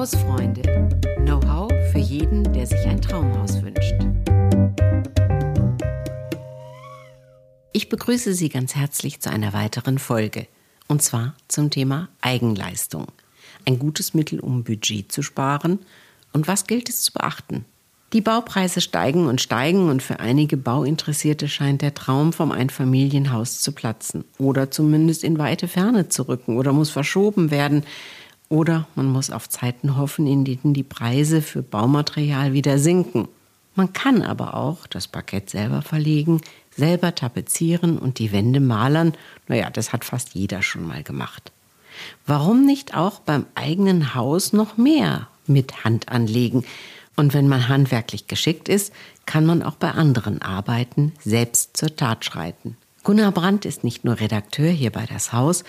Hausfreunde. Know-how für jeden, der sich ein Traumhaus wünscht. Ich begrüße Sie ganz herzlich zu einer weiteren Folge. Und zwar zum Thema Eigenleistung. Ein gutes Mittel, um Budget zu sparen. Und was gilt es zu beachten? Die Baupreise steigen und steigen und für einige Bauinteressierte scheint der Traum vom Einfamilienhaus zu platzen oder zumindest in weite Ferne zu rücken oder muss verschoben werden oder man muss auf Zeiten hoffen, in denen die Preise für Baumaterial wieder sinken. Man kann aber auch das Parkett selber verlegen, selber tapezieren und die Wände malern. Naja, das hat fast jeder schon mal gemacht. Warum nicht auch beim eigenen Haus noch mehr mit Hand anlegen? Und wenn man handwerklich geschickt ist, kann man auch bei anderen Arbeiten selbst zur Tat schreiten. Gunnar Brandt ist nicht nur Redakteur hier bei das Haus,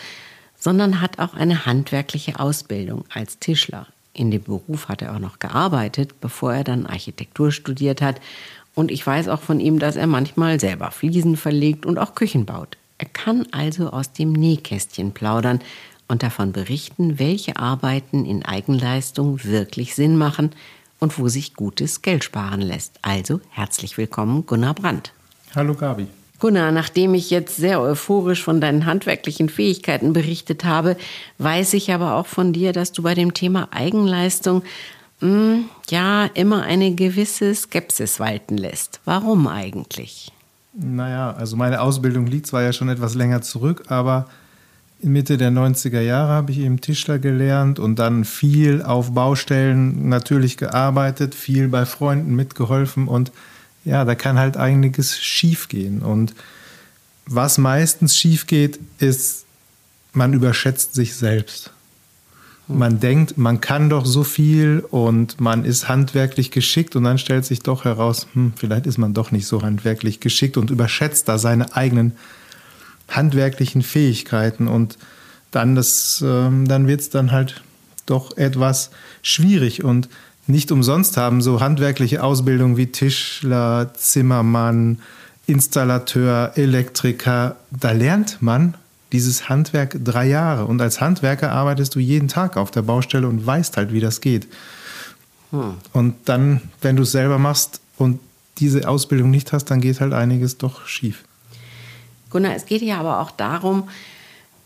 sondern hat auch eine handwerkliche Ausbildung als Tischler. In dem Beruf hat er auch noch gearbeitet, bevor er dann Architektur studiert hat. Und ich weiß auch von ihm, dass er manchmal selber Fliesen verlegt und auch Küchen baut. Er kann also aus dem Nähkästchen plaudern und davon berichten, welche Arbeiten in Eigenleistung wirklich Sinn machen und wo sich gutes Geld sparen lässt. Also herzlich willkommen, Gunnar Brandt. Hallo Gabi. Gunnar, nachdem ich jetzt sehr euphorisch von deinen handwerklichen Fähigkeiten berichtet habe, weiß ich aber auch von dir, dass du bei dem Thema Eigenleistung mh, hm, ja immer eine gewisse Skepsis walten lässt. Warum eigentlich? Naja, also meine Ausbildung liegt zwar ja schon etwas länger zurück, aber Mitte der 90er Jahre habe ich eben Tischler gelernt und dann viel auf Baustellen natürlich gearbeitet, viel bei Freunden mitgeholfen und ja, da kann halt einiges schiefgehen. Und was meistens schief geht, ist, man überschätzt sich selbst. Hm. Man denkt, man kann doch so viel und man ist handwerklich geschickt und dann stellt sich doch heraus, hm, vielleicht ist man doch nicht so handwerklich geschickt und überschätzt da seine eigenen handwerklichen Fähigkeiten und dann, das, ähm, dann wird es dann halt doch etwas schwierig und nicht umsonst haben so handwerkliche Ausbildungen wie Tischler, Zimmermann, Installateur, Elektriker, da lernt man dieses Handwerk drei Jahre. Und als Handwerker arbeitest du jeden Tag auf der Baustelle und weißt halt, wie das geht. Hm. Und dann, wenn du es selber machst und diese Ausbildung nicht hast, dann geht halt einiges doch schief. Gunnar, es geht ja aber auch darum,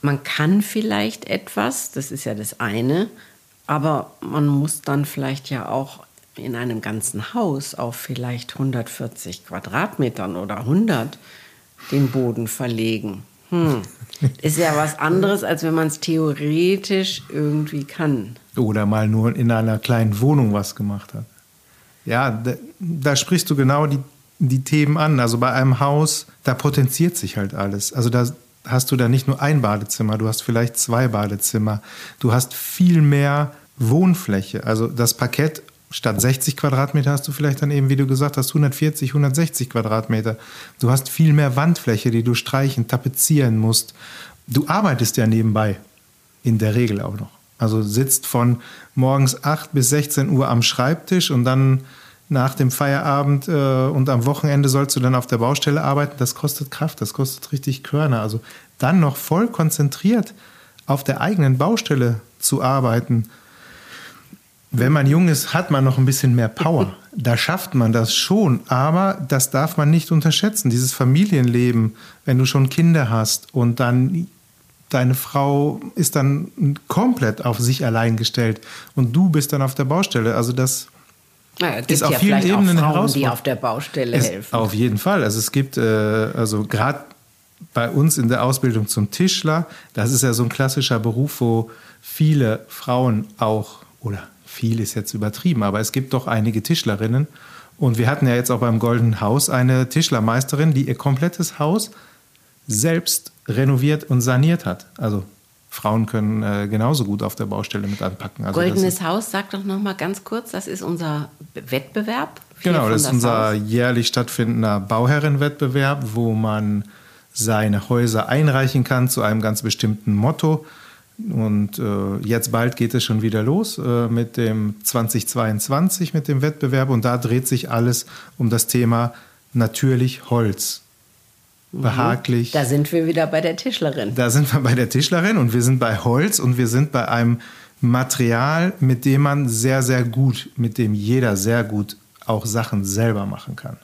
man kann vielleicht etwas, das ist ja das eine, aber man muss dann vielleicht ja auch in einem ganzen Haus auf vielleicht 140 Quadratmetern oder 100 den Boden verlegen. Hm. Ist ja was anderes, als wenn man es theoretisch irgendwie kann. Oder mal nur in einer kleinen Wohnung was gemacht hat. Ja, da, da sprichst du genau die, die Themen an. Also bei einem Haus, da potenziert sich halt alles. Also da hast du da nicht nur ein Badezimmer, du hast vielleicht zwei Badezimmer. Du hast viel mehr Wohnfläche. Also das Parkett statt 60 Quadratmeter hast du vielleicht dann eben, wie du gesagt hast, 140, 160 Quadratmeter. Du hast viel mehr Wandfläche, die du streichen, tapezieren musst. Du arbeitest ja nebenbei, in der Regel auch noch. Also sitzt von morgens 8 bis 16 Uhr am Schreibtisch und dann nach dem Feierabend äh, und am Wochenende sollst du dann auf der Baustelle arbeiten. Das kostet Kraft, das kostet richtig Körner. Also dann noch voll konzentriert auf der eigenen Baustelle zu arbeiten. Wenn man jung ist, hat man noch ein bisschen mehr Power. Da schafft man das schon, aber das darf man nicht unterschätzen. Dieses Familienleben, wenn du schon Kinder hast und dann deine Frau ist dann komplett auf sich allein gestellt und du bist dann auf der Baustelle. Also das naja, es gibt ist auf ja vielen Ebenen auch Frauen, die auf der Baustelle es, helfen. Auf jeden Fall. Also es gibt, äh, also gerade bei uns in der Ausbildung zum Tischler, das ist ja so ein klassischer Beruf, wo viele Frauen auch, oder viel ist jetzt übertrieben, aber es gibt doch einige Tischlerinnen. Und wir hatten ja jetzt auch beim Goldenen Haus eine Tischlermeisterin, die ihr komplettes Haus selbst renoviert und saniert hat. Also Frauen können äh, genauso gut auf der Baustelle mit anpacken. Also Goldenes Haus, sag doch noch mal ganz kurz, das ist unser Wettbewerb. Genau, das ist unser Haus. jährlich stattfindender Bauherrenwettbewerb, wo man seine Häuser einreichen kann zu einem ganz bestimmten Motto. Und äh, jetzt bald geht es schon wieder los äh, mit dem 2022, mit dem Wettbewerb. Und da dreht sich alles um das Thema natürlich Holz. Mhm. Behaglich. Da sind wir wieder bei der Tischlerin. Da sind wir bei der Tischlerin und wir sind bei Holz und wir sind bei einem Material, mit dem man sehr, sehr gut, mit dem jeder sehr gut auch Sachen selber machen kann.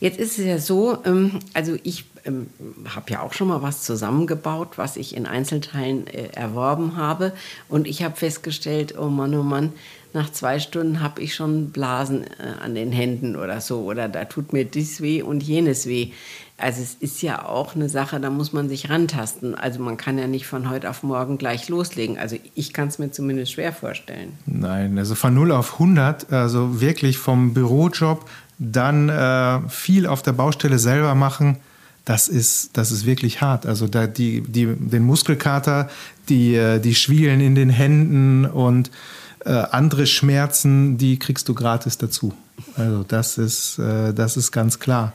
Jetzt ist es ja so, ähm, also ich ähm, habe ja auch schon mal was zusammengebaut, was ich in Einzelteilen äh, erworben habe. Und ich habe festgestellt, oh Mann, oh Mann, nach zwei Stunden habe ich schon Blasen äh, an den Händen oder so. Oder da tut mir dies weh und jenes weh. Also es ist ja auch eine Sache, da muss man sich rantasten. Also man kann ja nicht von heute auf morgen gleich loslegen. Also ich kann es mir zumindest schwer vorstellen. Nein, also von 0 auf 100, also wirklich vom Bürojob dann äh, viel auf der Baustelle selber machen, das ist, das ist wirklich hart. Also da die, die, den Muskelkater, die, äh, die Schwielen in den Händen und äh, andere Schmerzen, die kriegst du gratis dazu. Also das ist, äh, das ist ganz klar.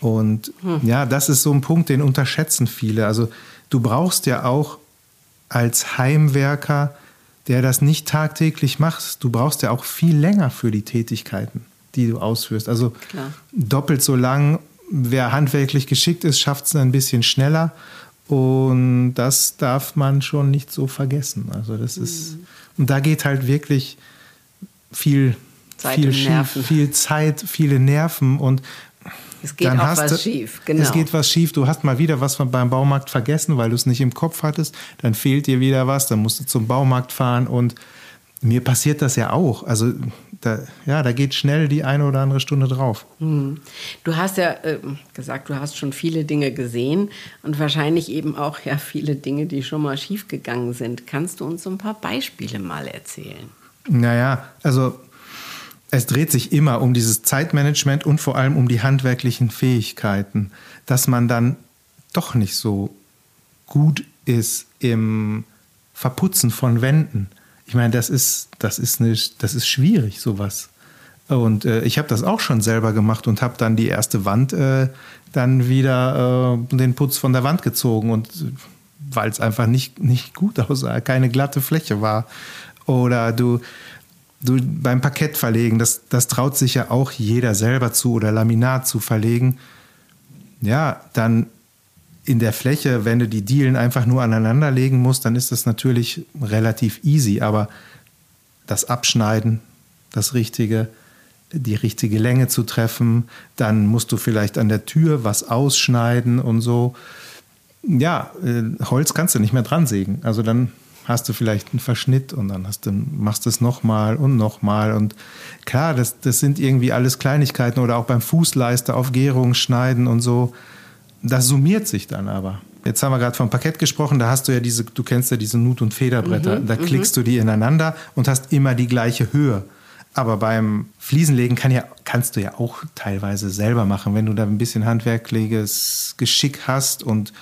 Und hm. ja, das ist so ein Punkt, den unterschätzen viele. Also du brauchst ja auch als Heimwerker, der das nicht tagtäglich macht, du brauchst ja auch viel länger für die Tätigkeiten die du ausführst. Also Klar. doppelt so lang. Wer handwerklich geschickt ist, schafft es ein bisschen schneller. Und das darf man schon nicht so vergessen. Also das ist, mhm. Und da geht halt wirklich viel, Zeit viel schief, viel Zeit, viele Nerven und es geht dann auch was du, schief, genau. Es geht was schief. Du hast mal wieder was beim Baumarkt vergessen, weil du es nicht im Kopf hattest. Dann fehlt dir wieder was. Dann musst du zum Baumarkt fahren und mir passiert das ja auch. Also da, ja, da geht schnell die eine oder andere Stunde drauf. Hm. Du hast ja äh, gesagt, du hast schon viele Dinge gesehen und wahrscheinlich eben auch ja viele Dinge, die schon mal schiefgegangen sind. Kannst du uns so ein paar Beispiele mal erzählen? Naja, also es dreht sich immer um dieses Zeitmanagement und vor allem um die handwerklichen Fähigkeiten, dass man dann doch nicht so gut ist im Verputzen von Wänden ich meine, das ist, das ist, eine, das ist schwierig, sowas. Und äh, ich habe das auch schon selber gemacht und habe dann die erste Wand äh, dann wieder äh, den Putz von der Wand gezogen und weil es einfach nicht, nicht gut aussah, keine glatte Fläche war. Oder du, du beim Parkett verlegen, das, das traut sich ja auch jeder selber zu oder Laminat zu verlegen. Ja, dann in der Fläche, wenn du die Dielen einfach nur aneinander legen musst, dann ist das natürlich relativ easy. Aber das Abschneiden, das Richtige, die richtige Länge zu treffen, dann musst du vielleicht an der Tür was ausschneiden und so. Ja, äh, Holz kannst du nicht mehr dran sägen. Also dann hast du vielleicht einen Verschnitt und dann hast du, machst du es nochmal und nochmal. Und klar, das, das sind irgendwie alles Kleinigkeiten oder auch beim Fußleister auf Gärung schneiden und so das summiert sich dann aber. Jetzt haben wir gerade vom Parkett gesprochen, da hast du ja diese, du kennst ja diese Nut- und Federbretter. Mhm, da mhm. klickst du die ineinander und hast immer die gleiche Höhe. Aber beim Fliesenlegen kann ja, kannst du ja auch teilweise selber machen, wenn du da ein bisschen handwerkliches Geschick hast und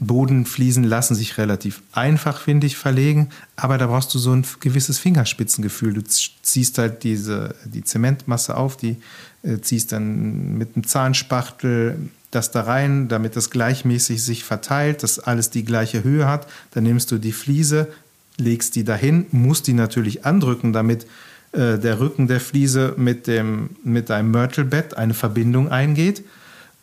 Bodenfliesen lassen sich relativ einfach, finde ich, verlegen, aber da brauchst du so ein gewisses Fingerspitzengefühl. Du ziehst halt diese, die Zementmasse auf, die äh, ziehst dann mit einem Zahnspachtel das da rein, damit das gleichmäßig sich verteilt, dass alles die gleiche Höhe hat. Dann nimmst du die Fliese, legst die dahin, musst die natürlich andrücken, damit äh, der Rücken der Fliese mit, dem, mit deinem Mörtelbett eine Verbindung eingeht.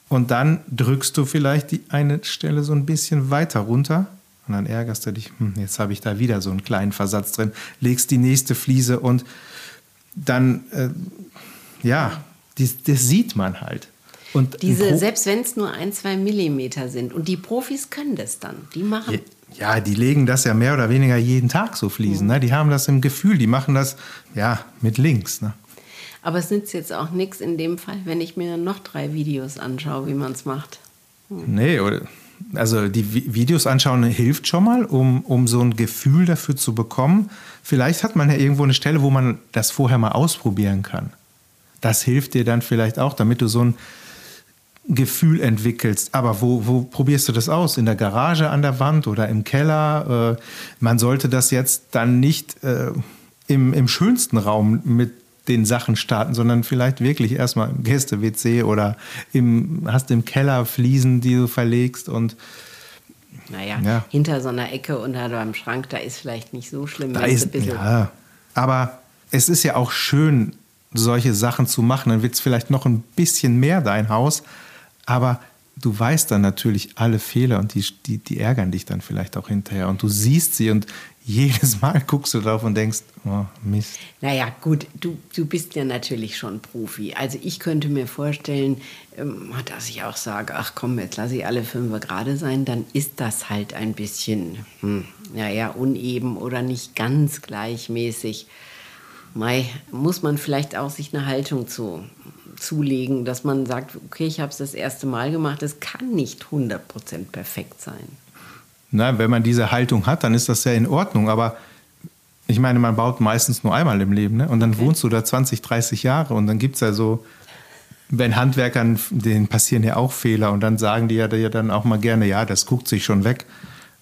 Und dann drückst du vielleicht die eine Stelle so ein bisschen weiter runter. Und dann ärgerst du dich, hm, jetzt habe ich da wieder so einen kleinen Versatz drin. Legst die nächste Fliese und dann, äh, ja, das, das sieht man halt. Und Diese, selbst wenn es nur ein, zwei Millimeter sind. Und die Profis können das dann. Die machen. Ja, die legen das ja mehr oder weniger jeden Tag so fließen. Mhm. Ne? Die haben das im Gefühl. Die machen das ja mit links. Ne? Aber es nützt jetzt auch nichts in dem Fall, wenn ich mir noch drei Videos anschaue, wie man es macht. Hm. Nee, oder, also die Videos anschauen hilft schon mal, um, um so ein Gefühl dafür zu bekommen. Vielleicht hat man ja irgendwo eine Stelle, wo man das vorher mal ausprobieren kann. Das hilft dir dann vielleicht auch, damit du so ein Gefühl entwickelst. Aber wo, wo probierst du das aus? In der Garage an der Wand oder im Keller? Äh, man sollte das jetzt dann nicht äh, im, im schönsten Raum mit den Sachen starten, sondern vielleicht wirklich erstmal im Gäste-WC oder im, hast im Keller Fliesen, die du verlegst und naja, ja. hinter so einer Ecke unter deinem Schrank, da ist vielleicht nicht so schlimm. Da ist, ja, aber es ist ja auch schön, solche Sachen zu machen. Dann wird es vielleicht noch ein bisschen mehr dein Haus, aber du weißt dann natürlich alle Fehler und die, die, die ärgern dich dann vielleicht auch hinterher. Und du siehst sie und jedes Mal guckst du drauf und denkst, oh, Mist. Naja, gut, du, du bist ja natürlich schon Profi. Also ich könnte mir vorstellen, ähm, dass ich auch sage, ach komm, jetzt lasse ich alle fünf gerade sein, dann ist das halt ein bisschen, hm, naja, uneben oder nicht ganz gleichmäßig. Mai, muss man vielleicht auch sich eine Haltung zu, zulegen, dass man sagt, okay, ich habe es das erste Mal gemacht, es kann nicht 100% perfekt sein. Na, wenn man diese Haltung hat, dann ist das ja in Ordnung. Aber ich meine, man baut meistens nur einmal im Leben. Ne? Und dann okay. wohnst du da 20, 30 Jahre. Und dann gibt es ja so, wenn Handwerkern, denen passieren ja auch Fehler. Und dann sagen die ja, ja dann auch mal gerne, ja, das guckt sich schon weg.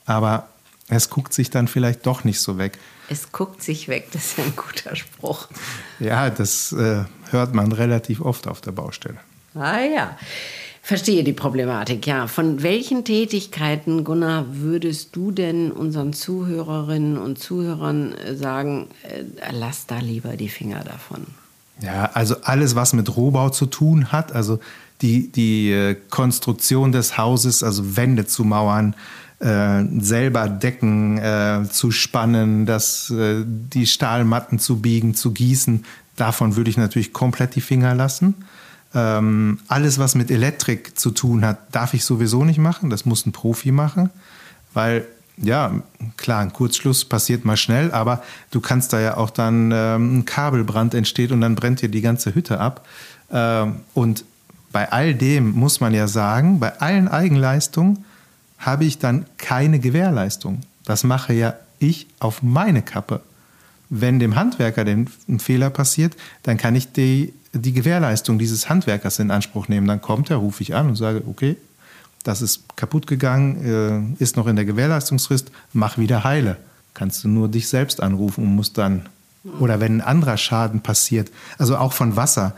Aber es guckt sich dann vielleicht doch nicht so weg. Es guckt sich weg, das ist ein guter Spruch. Ja, das äh, hört man relativ oft auf der Baustelle. Ah ja. Verstehe die Problematik, ja. Von welchen Tätigkeiten, Gunnar, würdest du denn unseren Zuhörerinnen und Zuhörern äh, sagen, äh, lass da lieber die Finger davon? Ja, also alles, was mit Rohbau zu tun hat, also die, die äh, Konstruktion des Hauses, also Wände zu mauern, äh, selber Decken äh, zu spannen, das, äh, die Stahlmatten zu biegen, zu gießen, davon würde ich natürlich komplett die Finger lassen. Ähm, alles, was mit Elektrik zu tun hat, darf ich sowieso nicht machen. Das muss ein Profi machen, weil ja, klar, ein Kurzschluss passiert mal schnell, aber du kannst da ja auch dann ähm, ein Kabelbrand entsteht und dann brennt dir die ganze Hütte ab. Ähm, und bei all dem muss man ja sagen, bei allen Eigenleistungen habe ich dann keine Gewährleistung. Das mache ja ich auf meine Kappe. Wenn dem Handwerker ein Fehler passiert, dann kann ich die die Gewährleistung dieses Handwerkers in Anspruch nehmen. Dann kommt er, rufe ich an und sage, okay, das ist kaputt gegangen, äh, ist noch in der Gewährleistungsfrist, mach wieder heile. Kannst du nur dich selbst anrufen und musst dann, oder wenn ein anderer Schaden passiert, also auch von Wasser,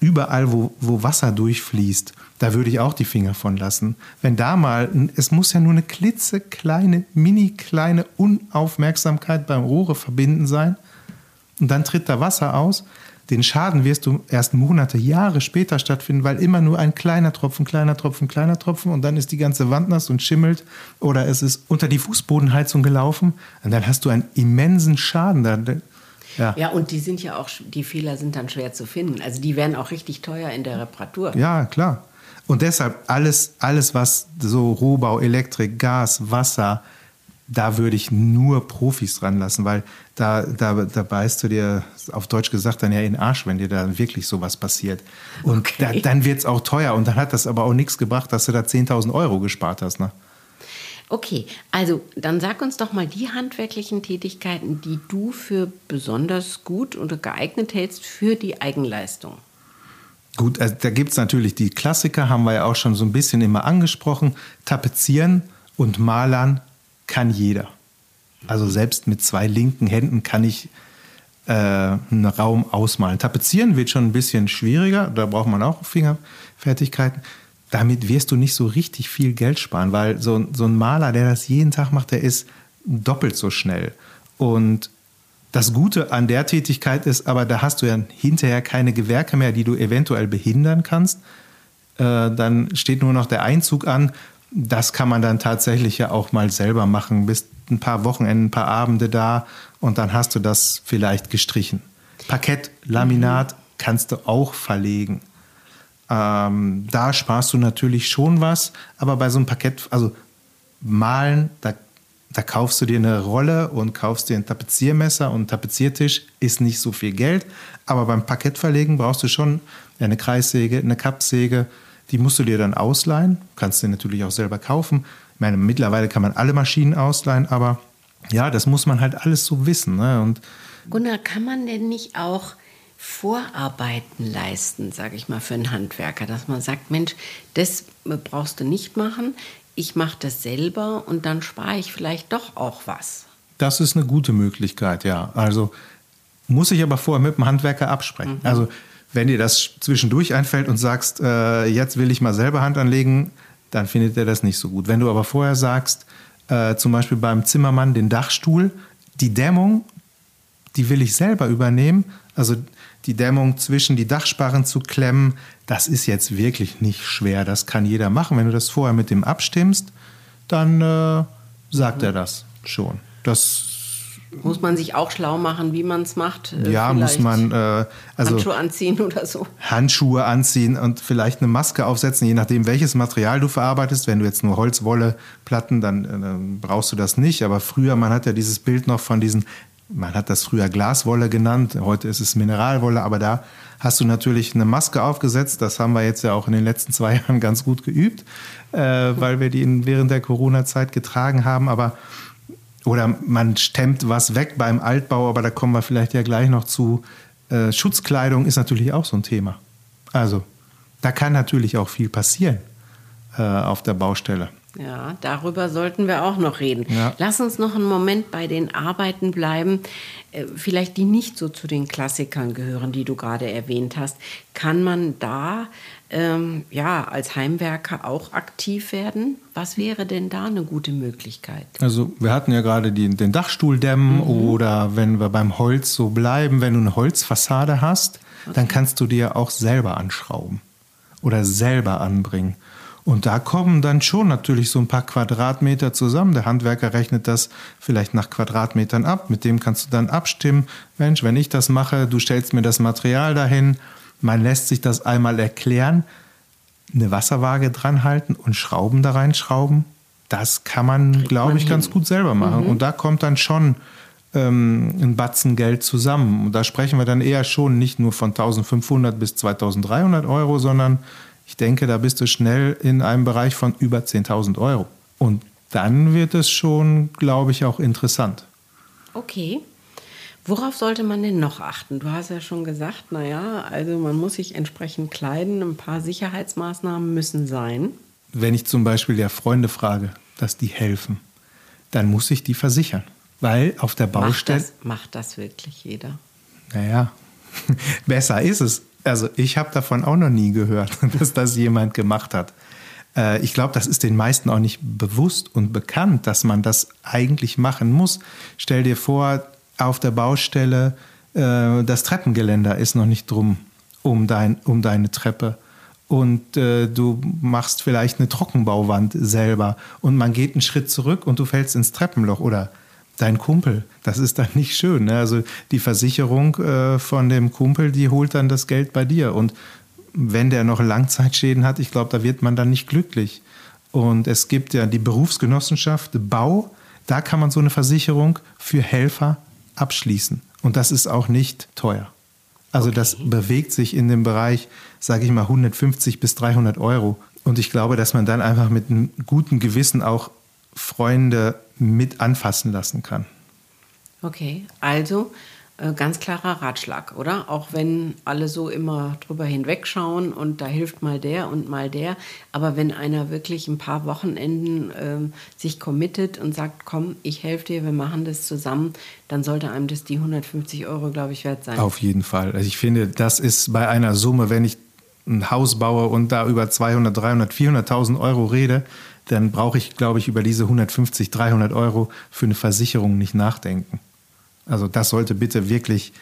überall, wo, wo Wasser durchfließt, da würde ich auch die Finger von lassen. Wenn da mal, es muss ja nur eine klitzekleine, mini kleine Unaufmerksamkeit beim Rohre verbinden sein und dann tritt da Wasser aus, den Schaden wirst du erst Monate, Jahre später stattfinden, weil immer nur ein kleiner Tropfen, kleiner Tropfen, kleiner Tropfen und dann ist die ganze Wand nass und schimmelt oder es ist unter die Fußbodenheizung gelaufen und dann hast du einen immensen Schaden. Ja. ja, und die sind ja auch, die Fehler sind dann schwer zu finden. Also die werden auch richtig teuer in der Reparatur. Ja, klar. Und deshalb alles, alles was so Rohbau, Elektrik, Gas, Wasser, da würde ich nur Profis dran lassen, weil da, da, da beißt du dir auf Deutsch gesagt dann ja in den Arsch, wenn dir da wirklich sowas passiert. Und okay. da, dann wird es auch teuer und dann hat das aber auch nichts gebracht, dass du da 10.000 Euro gespart hast. Ne? Okay, also dann sag uns doch mal die handwerklichen Tätigkeiten, die du für besonders gut oder geeignet hältst für die Eigenleistung. Gut, also da gibt es natürlich die Klassiker, haben wir ja auch schon so ein bisschen immer angesprochen. Tapezieren und Malern kann jeder. Also selbst mit zwei linken Händen kann ich äh, einen Raum ausmalen. Tapezieren wird schon ein bisschen schwieriger, da braucht man auch Fingerfertigkeiten. Damit wirst du nicht so richtig viel Geld sparen, weil so, so ein Maler, der das jeden Tag macht, der ist doppelt so schnell. Und das Gute an der Tätigkeit ist aber, da hast du ja hinterher keine Gewerke mehr, die du eventuell behindern kannst. Äh, dann steht nur noch der Einzug an das kann man dann tatsächlich ja auch mal selber machen. Bist ein paar Wochenenden, ein paar Abende da und dann hast du das vielleicht gestrichen. Parkett, Laminat mhm. kannst du auch verlegen. Ähm, da sparst du natürlich schon was, aber bei so einem Parkett, also malen, da, da kaufst du dir eine Rolle und kaufst dir ein Tapeziermesser und ein Tapeziertisch, ist nicht so viel Geld. Aber beim Parkettverlegen brauchst du schon eine Kreissäge, eine Kappsäge, die musst du dir dann ausleihen, kannst du natürlich auch selber kaufen. Ich meine, mittlerweile kann man alle Maschinen ausleihen, aber ja, das muss man halt alles so wissen. Ne? Und Gunnar, kann man denn nicht auch Vorarbeiten leisten, sage ich mal, für einen Handwerker, dass man sagt, Mensch, das brauchst du nicht machen, ich mache das selber und dann spare ich vielleicht doch auch was. Das ist eine gute Möglichkeit, ja. Also muss ich aber vorher mit dem Handwerker absprechen. Mhm. Also wenn dir das zwischendurch einfällt und sagst, äh, jetzt will ich mal selber Hand anlegen, dann findet er das nicht so gut. Wenn du aber vorher sagst, äh, zum Beispiel beim Zimmermann den Dachstuhl, die Dämmung, die will ich selber übernehmen, also die Dämmung zwischen die Dachsparren zu klemmen, das ist jetzt wirklich nicht schwer. Das kann jeder machen. Wenn du das vorher mit dem abstimmst, dann äh, sagt er das schon. Das muss man sich auch schlau machen, wie man es macht? Äh, ja, muss man äh, also Handschuhe anziehen oder so. Handschuhe anziehen und vielleicht eine Maske aufsetzen, je nachdem, welches Material du verarbeitest. Wenn du jetzt nur Holzwolle Platten, dann, äh, dann brauchst du das nicht. Aber früher, man hat ja dieses Bild noch von diesen man hat das früher Glaswolle genannt, heute ist es Mineralwolle, aber da hast du natürlich eine Maske aufgesetzt. Das haben wir jetzt ja auch in den letzten zwei Jahren ganz gut geübt, äh, weil wir die in, während der Corona-Zeit getragen haben. Aber oder man stemmt was weg beim Altbau, aber da kommen wir vielleicht ja gleich noch zu. Äh, Schutzkleidung ist natürlich auch so ein Thema. Also da kann natürlich auch viel passieren äh, auf der Baustelle. Ja, darüber sollten wir auch noch reden. Ja. Lass uns noch einen Moment bei den Arbeiten bleiben, äh, vielleicht die nicht so zu den Klassikern gehören, die du gerade erwähnt hast. Kann man da ähm, ja als Heimwerker auch aktiv werden? Was wäre denn da eine gute Möglichkeit? Also wir hatten ja gerade die, den Dachstuhldämmen mhm. oder wenn wir beim Holz so bleiben, wenn du eine Holzfassade hast, okay. dann kannst du dir auch selber anschrauben oder selber anbringen. Und da kommen dann schon natürlich so ein paar Quadratmeter zusammen. Der Handwerker rechnet das vielleicht nach Quadratmetern ab. Mit dem kannst du dann abstimmen. Mensch, wenn ich das mache, du stellst mir das Material dahin. Man lässt sich das einmal erklären. Eine Wasserwaage dran halten und Schrauben da reinschrauben. Das kann man, glaube ich, hin. ganz gut selber machen. Mhm. Und da kommt dann schon ähm, ein Batzen Geld zusammen. Und da sprechen wir dann eher schon nicht nur von 1500 bis 2300 Euro, sondern ich denke, da bist du schnell in einem Bereich von über 10.000 Euro. Und dann wird es schon, glaube ich, auch interessant. Okay. Worauf sollte man denn noch achten? Du hast ja schon gesagt, naja, also man muss sich entsprechend kleiden, ein paar Sicherheitsmaßnahmen müssen sein. Wenn ich zum Beispiel ja Freunde frage, dass die helfen, dann muss ich die versichern. Weil auf der Baustelle. Macht das, macht das wirklich jeder? Naja, besser ist es also ich habe davon auch noch nie gehört, dass das jemand gemacht hat. Äh, ich glaube, das ist den meisten auch nicht bewusst und bekannt, dass man das eigentlich machen muss. Stell dir vor, auf der Baustelle, äh, das Treppengeländer ist noch nicht drum um, dein, um deine Treppe. Und äh, du machst vielleicht eine Trockenbauwand selber und man geht einen Schritt zurück und du fällst ins Treppenloch oder dein Kumpel. Das ist dann nicht schön. Ne? Also die Versicherung äh, von dem Kumpel, die holt dann das Geld bei dir. Und wenn der noch Langzeitschäden hat, ich glaube, da wird man dann nicht glücklich. Und es gibt ja die Berufsgenossenschaft Bau, da kann man so eine Versicherung für Helfer abschließen. Und das ist auch nicht teuer. Also okay. das bewegt sich in dem Bereich, sage ich mal, 150 bis 300 Euro. Und ich glaube, dass man dann einfach mit einem guten Gewissen auch Freunde mit anfassen lassen kann. Okay, also äh, ganz klarer Ratschlag, oder? Auch wenn alle so immer drüber hinwegschauen und da hilft mal der und mal der. Aber wenn einer wirklich ein paar Wochenenden äh, sich committet und sagt, komm, ich helfe dir, wir machen das zusammen, dann sollte einem das die 150 Euro, glaube ich, wert sein. Auf jeden Fall. Also ich finde, das ist bei einer Summe, wenn ich ein Haus baue und da über 200, 300, 400.000 Euro rede, dann brauche ich, glaube ich, über diese 150, 300 Euro für eine Versicherung nicht nachdenken. Also das sollte bitte wirklich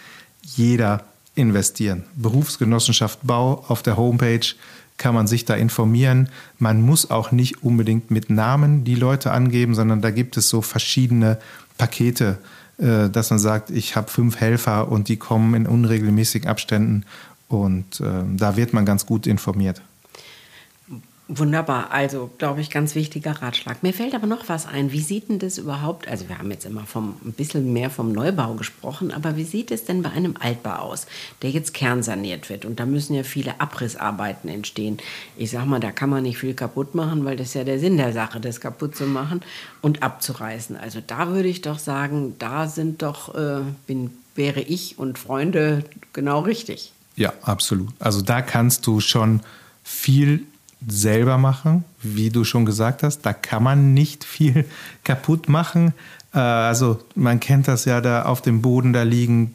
jeder investieren. Berufsgenossenschaft Bau auf der Homepage kann man sich da informieren. Man muss auch nicht unbedingt mit Namen die Leute angeben, sondern da gibt es so verschiedene Pakete, äh, dass man sagt, ich habe fünf Helfer und die kommen in unregelmäßigen Abständen und äh, da wird man ganz gut informiert. Wunderbar, also glaube ich, ganz wichtiger Ratschlag. Mir fällt aber noch was ein. Wie sieht denn das überhaupt? Also, wir haben jetzt immer vom, ein bisschen mehr vom Neubau gesprochen, aber wie sieht es denn bei einem Altbau aus, der jetzt kernsaniert wird? Und da müssen ja viele Abrissarbeiten entstehen. Ich sage mal, da kann man nicht viel kaputt machen, weil das ist ja der Sinn der Sache, das kaputt zu machen und abzureißen. Also, da würde ich doch sagen, da sind doch, äh, bin, wäre ich und Freunde genau richtig. Ja, absolut. Also, da kannst du schon viel selber machen, wie du schon gesagt hast. Da kann man nicht viel kaputt machen. Äh, also man kennt das ja, da auf dem Boden, da liegen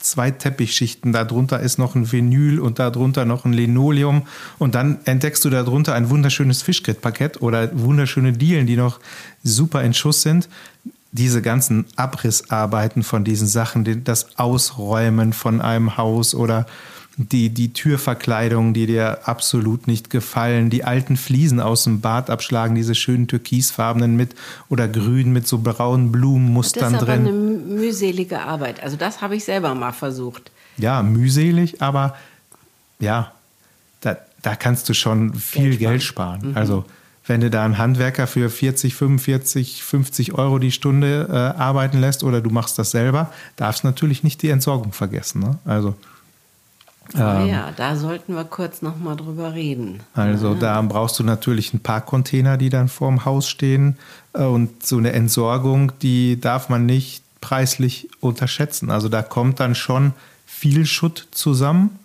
zwei Teppichschichten, darunter ist noch ein Vinyl und darunter noch ein Linoleum und dann entdeckst du darunter ein wunderschönes Fischgrätparkett oder wunderschöne Dielen, die noch super in Schuss sind. Diese ganzen Abrissarbeiten von diesen Sachen, das Ausräumen von einem Haus oder die, die Türverkleidungen, die dir absolut nicht gefallen, die alten Fliesen aus dem Bad abschlagen, diese schönen türkisfarbenen mit oder grün mit so braunen Blumenmustern drin. Das ist aber drin. eine mühselige Arbeit. Also das habe ich selber mal versucht. Ja, mühselig, aber ja, da, da kannst du schon viel Geld sparen. Geld sparen. Mhm. Also wenn du da einen Handwerker für 40, 45, 50 Euro die Stunde äh, arbeiten lässt oder du machst das selber, darfst natürlich nicht die Entsorgung vergessen. Ne? Also ähm, ja, da sollten wir kurz noch mal drüber reden. Also ja. da brauchst du natürlich ein paar Container, die dann vorm Haus stehen. Äh, und so eine Entsorgung, die darf man nicht preislich unterschätzen. Also da kommt dann schon viel Schutt zusammen.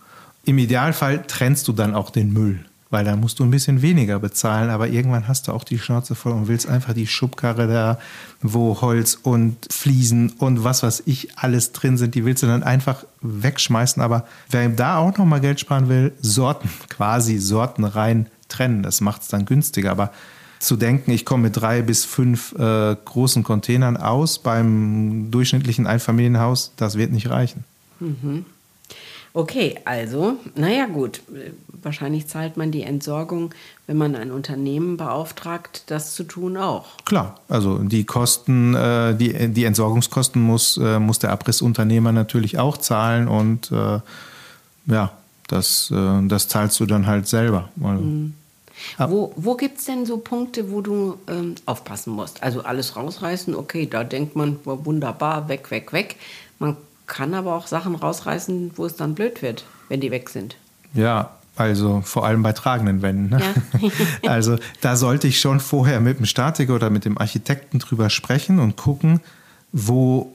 Im Idealfall trennst du dann auch den Müll weil da musst du ein bisschen weniger bezahlen, aber irgendwann hast du auch die Schnauze voll und willst einfach die Schubkarre da, wo Holz und Fliesen und was weiß ich alles drin sind, die willst du dann einfach wegschmeißen. Aber wer da auch nochmal Geld sparen will, Sorten, quasi Sorten rein trennen, das macht es dann günstiger. Aber zu denken, ich komme mit drei bis fünf äh, großen Containern aus beim durchschnittlichen Einfamilienhaus, das wird nicht reichen. Mhm. Okay, also, naja gut, wahrscheinlich zahlt man die Entsorgung, wenn man ein Unternehmen beauftragt, das zu tun auch. Klar, also die Kosten, äh, die, die Entsorgungskosten muss, äh, muss der Abrissunternehmer natürlich auch zahlen und äh, ja, das, das zahlst du dann halt selber. Mhm. Wo, wo gibt es denn so Punkte, wo du ähm, aufpassen musst? Also alles rausreißen, okay, da denkt man, wunderbar, weg, weg, weg. Man kann aber auch Sachen rausreißen, wo es dann blöd wird, wenn die weg sind. Ja, also vor allem bei tragenden Wänden. Ne? Ja. also da sollte ich schon vorher mit dem Statiker oder mit dem Architekten drüber sprechen und gucken, wo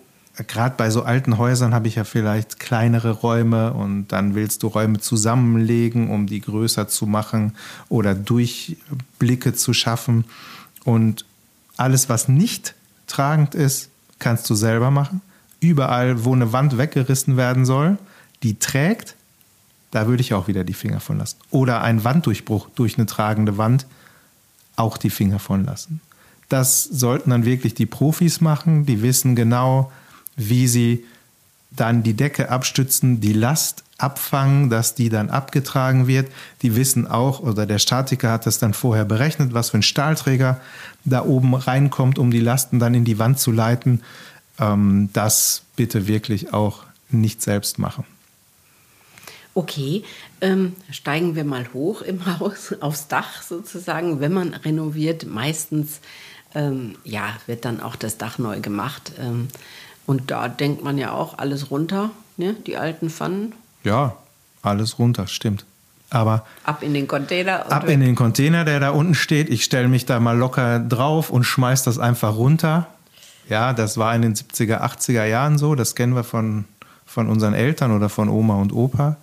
gerade bei so alten Häusern habe ich ja vielleicht kleinere Räume und dann willst du Räume zusammenlegen, um die größer zu machen oder Durchblicke zu schaffen. Und alles, was nicht tragend ist, kannst du selber machen überall, wo eine Wand weggerissen werden soll, die trägt, da würde ich auch wieder die Finger von lassen. Oder ein Wanddurchbruch durch eine tragende Wand, auch die Finger von lassen. Das sollten dann wirklich die Profis machen, die wissen genau, wie sie dann die Decke abstützen, die Last abfangen, dass die dann abgetragen wird. Die wissen auch, oder der Statiker hat das dann vorher berechnet, was für ein Stahlträger da oben reinkommt, um die Lasten dann in die Wand zu leiten ähm, das bitte wirklich auch nicht selbst machen. Okay, ähm, steigen wir mal hoch im Haus, aufs Dach sozusagen. Wenn man renoviert, meistens ähm, ja, wird dann auch das Dach neu gemacht. Ähm, und da denkt man ja auch alles runter, ne? die alten Pfannen. Ja, alles runter, stimmt. Aber ab in den Container. ab in den Container, der da unten steht. Ich stelle mich da mal locker drauf und schmeiß das einfach runter. Ja, das war in den 70er, 80er Jahren so. Das kennen wir von, von unseren Eltern oder von Oma und Opa.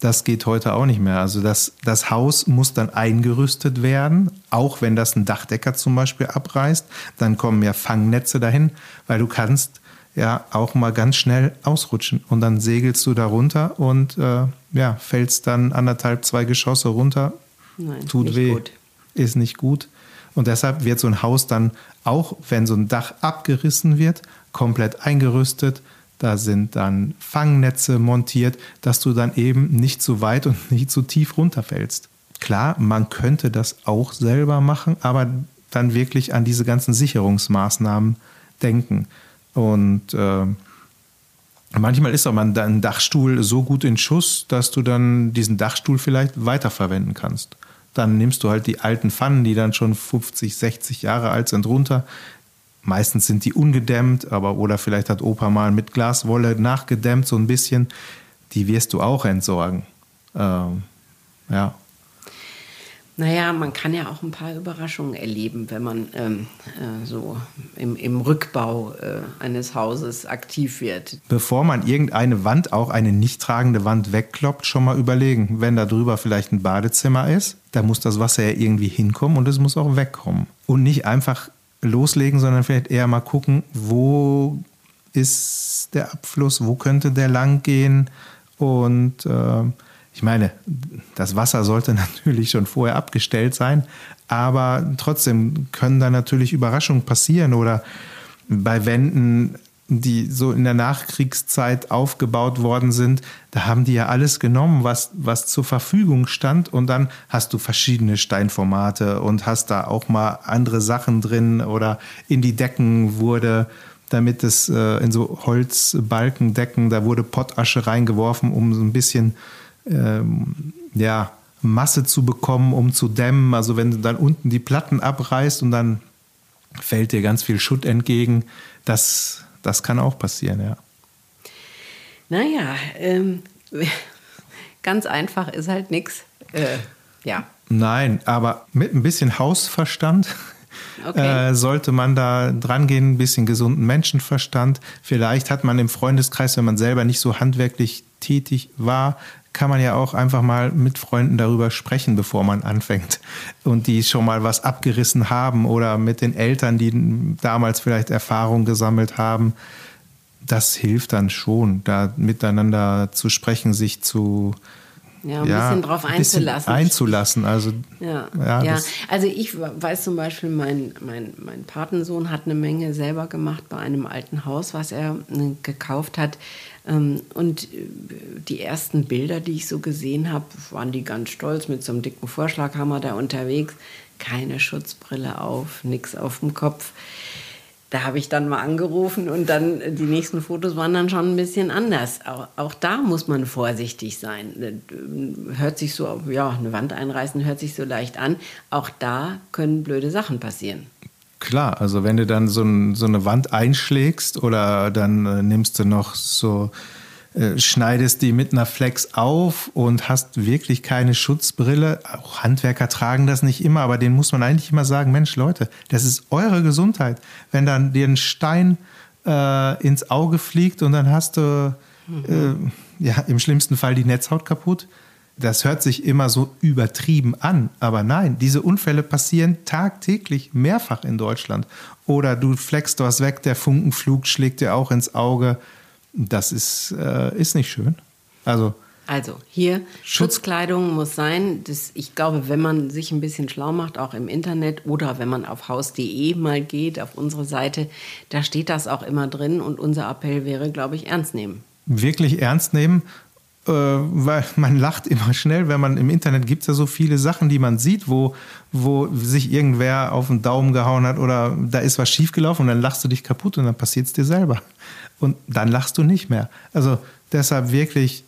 Das geht heute auch nicht mehr. Also das, das Haus muss dann eingerüstet werden, auch wenn das ein Dachdecker zum Beispiel abreißt. Dann kommen ja Fangnetze dahin, weil du kannst ja auch mal ganz schnell ausrutschen und dann segelst du da runter und äh, ja, fällst dann anderthalb, zwei Geschosse runter. Nein, Tut weh. Gut. Ist nicht gut. Und deshalb wird so ein Haus dann auch, wenn so ein Dach abgerissen wird, komplett eingerüstet. Da sind dann Fangnetze montiert, dass du dann eben nicht zu weit und nicht zu tief runterfällst. Klar, man könnte das auch selber machen, aber dann wirklich an diese ganzen Sicherungsmaßnahmen denken. Und äh, manchmal ist auch ein Dachstuhl so gut in Schuss, dass du dann diesen Dachstuhl vielleicht weiterverwenden kannst. Dann nimmst du halt die alten Pfannen, die dann schon 50, 60 Jahre alt sind, runter. Meistens sind die ungedämmt, aber oder vielleicht hat Opa mal mit Glaswolle nachgedämmt, so ein bisschen. Die wirst du auch entsorgen. Ähm, ja. Naja, man kann ja auch ein paar Überraschungen erleben, wenn man ähm, äh, so im, im Rückbau äh, eines Hauses aktiv wird. Bevor man irgendeine Wand, auch eine nicht tragende Wand wegkloppt, schon mal überlegen, wenn da drüber vielleicht ein Badezimmer ist, da muss das Wasser ja irgendwie hinkommen und es muss auch wegkommen. Und nicht einfach loslegen, sondern vielleicht eher mal gucken, wo ist der Abfluss, wo könnte der lang gehen und äh, ich meine, das Wasser sollte natürlich schon vorher abgestellt sein, aber trotzdem können da natürlich Überraschungen passieren oder bei Wänden die so in der Nachkriegszeit aufgebaut worden sind, da haben die ja alles genommen, was, was zur Verfügung stand. Und dann hast du verschiedene Steinformate und hast da auch mal andere Sachen drin oder in die Decken wurde, damit es äh, in so Holzbalkendecken, da wurde Pottasche reingeworfen, um so ein bisschen, ähm, ja, Masse zu bekommen, um zu dämmen. Also wenn du dann unten die Platten abreißt und dann fällt dir ganz viel Schutt entgegen, das, das kann auch passieren, ja. Naja, ähm, ganz einfach ist halt nichts. Äh, ja. Nein, aber mit ein bisschen Hausverstand okay. äh, sollte man da dran gehen, ein bisschen gesunden Menschenverstand. Vielleicht hat man im Freundeskreis, wenn man selber nicht so handwerklich tätig war, kann man ja auch einfach mal mit Freunden darüber sprechen, bevor man anfängt. Und die schon mal was abgerissen haben oder mit den Eltern, die damals vielleicht Erfahrung gesammelt haben. Das hilft dann schon, da miteinander zu sprechen, sich zu ja, ein ja, bisschen drauf einzulassen. Einzulassen, also. Ja, ja, ja. also ich weiß zum Beispiel, mein, mein, mein Patensohn hat eine Menge selber gemacht bei einem alten Haus, was er äh, gekauft hat. Ähm, und äh, die ersten Bilder, die ich so gesehen habe, waren die ganz stolz mit so einem dicken Vorschlaghammer da unterwegs. Keine Schutzbrille auf, nichts auf dem Kopf da habe ich dann mal angerufen und dann die nächsten Fotos waren dann schon ein bisschen anders. Auch, auch, da muss man vorsichtig sein. Hört sich so, ja, eine Wand einreißen hört sich so leicht an. Auch da können blöde Sachen passieren. Klar, also wenn du dann so, ein, so eine Wand einschlägst oder dann äh, nimmst du noch so äh, schneidest die mit einer Flex auf und hast wirklich keine Schutzbrille. Auch Handwerker tragen das nicht immer, aber denen muss man eigentlich immer sagen, Mensch Leute, das ist eure Gesundheit. Wenn dann dir ein Stein äh, ins Auge fliegt und dann hast du mhm. äh, ja, im schlimmsten Fall die Netzhaut kaputt. Das hört sich immer so übertrieben an, aber nein, diese Unfälle passieren tagtäglich mehrfach in Deutschland. Oder du fleckst was weg, der Funkenflug schlägt dir auch ins Auge das ist, äh, ist nicht schön. Also, also hier Schutz Schutzkleidung muss sein. Das, ich glaube, wenn man sich ein bisschen schlau macht, auch im Internet oder wenn man auf haus.de mal geht, auf unsere Seite, da steht das auch immer drin und unser Appell wäre, glaube ich, ernst nehmen. Wirklich ernst nehmen, weil man lacht immer schnell, wenn man im Internet gibt es ja so viele Sachen, die man sieht, wo, wo sich irgendwer auf den Daumen gehauen hat oder da ist was schiefgelaufen und dann lachst du dich kaputt und dann passiert es dir selber und dann lachst du nicht mehr. Also deshalb wirklich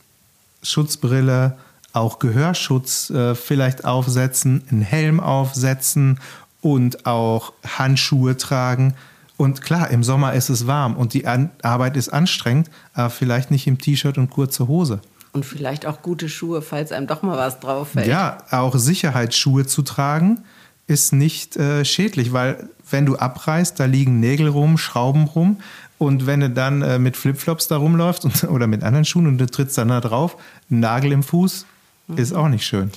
Schutzbrille, auch Gehörschutz äh, vielleicht aufsetzen, einen Helm aufsetzen und auch Handschuhe tragen. Und klar, im Sommer ist es warm und die Arbeit ist anstrengend, aber vielleicht nicht im T-Shirt und kurze Hose. Und vielleicht auch gute Schuhe, falls einem doch mal was drauf fällt. Ja, auch Sicherheitsschuhe zu tragen ist nicht äh, schädlich, weil wenn du abreißt, da liegen Nägel rum, Schrauben rum und wenn du dann äh, mit Flipflops da rumläufst und, oder mit anderen Schuhen und du trittst dann da drauf, Nagel im Fuß, ist auch nicht schön.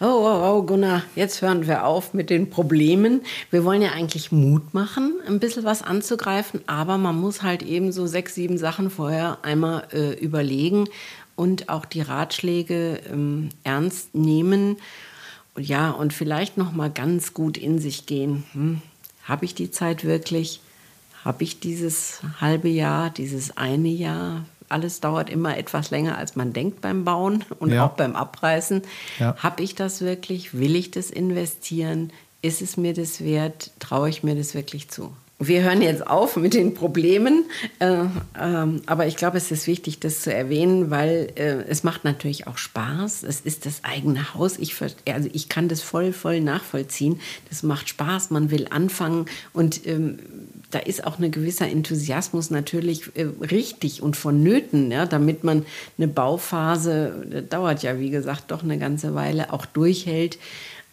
Oh, oh, oh, Gunnar, jetzt hören wir auf mit den Problemen. Wir wollen ja eigentlich Mut machen, ein bisschen was anzugreifen, aber man muss halt eben so sechs, sieben Sachen vorher einmal äh, überlegen und auch die Ratschläge ähm, ernst nehmen. Ja, und vielleicht noch mal ganz gut in sich gehen. Hm, Habe ich die Zeit wirklich? habe ich dieses halbe Jahr, dieses eine Jahr, alles dauert immer etwas länger, als man denkt beim Bauen und ja. auch beim Abreißen. Ja. Habe ich das wirklich? Will ich das investieren? Ist es mir das wert? Traue ich mir das wirklich zu? Wir hören jetzt auf mit den Problemen, äh, ähm, aber ich glaube, es ist wichtig, das zu erwähnen, weil äh, es macht natürlich auch Spaß. Es ist das eigene Haus. Ich, also ich kann das voll, voll nachvollziehen. Das macht Spaß. Man will anfangen und ähm, da ist auch ein gewisser Enthusiasmus natürlich äh, richtig und vonnöten, ja, damit man eine Bauphase, das dauert ja wie gesagt doch eine ganze Weile, auch durchhält.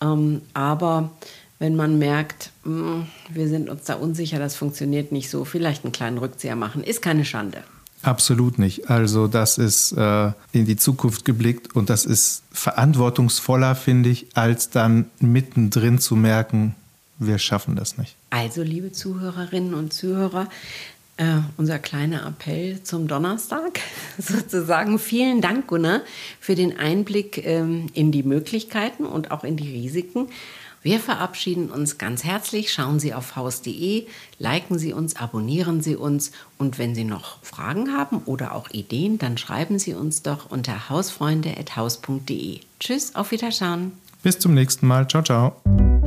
Ähm, aber wenn man merkt, mh, hm, wir sind uns da unsicher, das funktioniert nicht so, vielleicht einen kleinen Rückzieher machen, ist keine Schande. Absolut nicht. Also das ist äh, in die Zukunft geblickt und das ist verantwortungsvoller, finde ich, als dann mittendrin zu merken, wir schaffen das nicht. Also, liebe Zuhörerinnen und Zuhörer, äh, unser kleiner Appell zum Donnerstag sozusagen. Vielen Dank, Gunnar, für den Einblick ähm, in die Möglichkeiten und auch in die Risiken. Wir verabschieden uns ganz herzlich. Schauen Sie auf haus.de, liken Sie uns, abonnieren Sie uns und wenn Sie noch Fragen haben oder auch Ideen, dann schreiben Sie uns doch unter hausfreunde.haus.de. Tschüss, auf Wiederschauen. Bis zum nächsten Mal. Ciao, ciao.